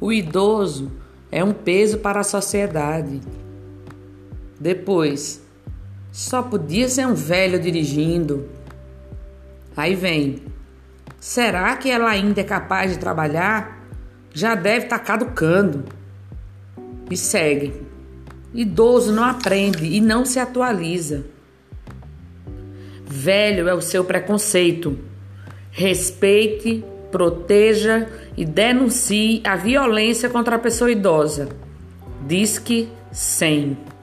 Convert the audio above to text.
O idoso é um peso para a sociedade. Depois, só podia ser um velho dirigindo. Aí vem, será que ela ainda é capaz de trabalhar? Já deve estar caducando. E segue. Idoso não aprende e não se atualiza. Velho é o seu preconceito. Respeite, proteja e denuncie a violência contra a pessoa idosa. Disque 100.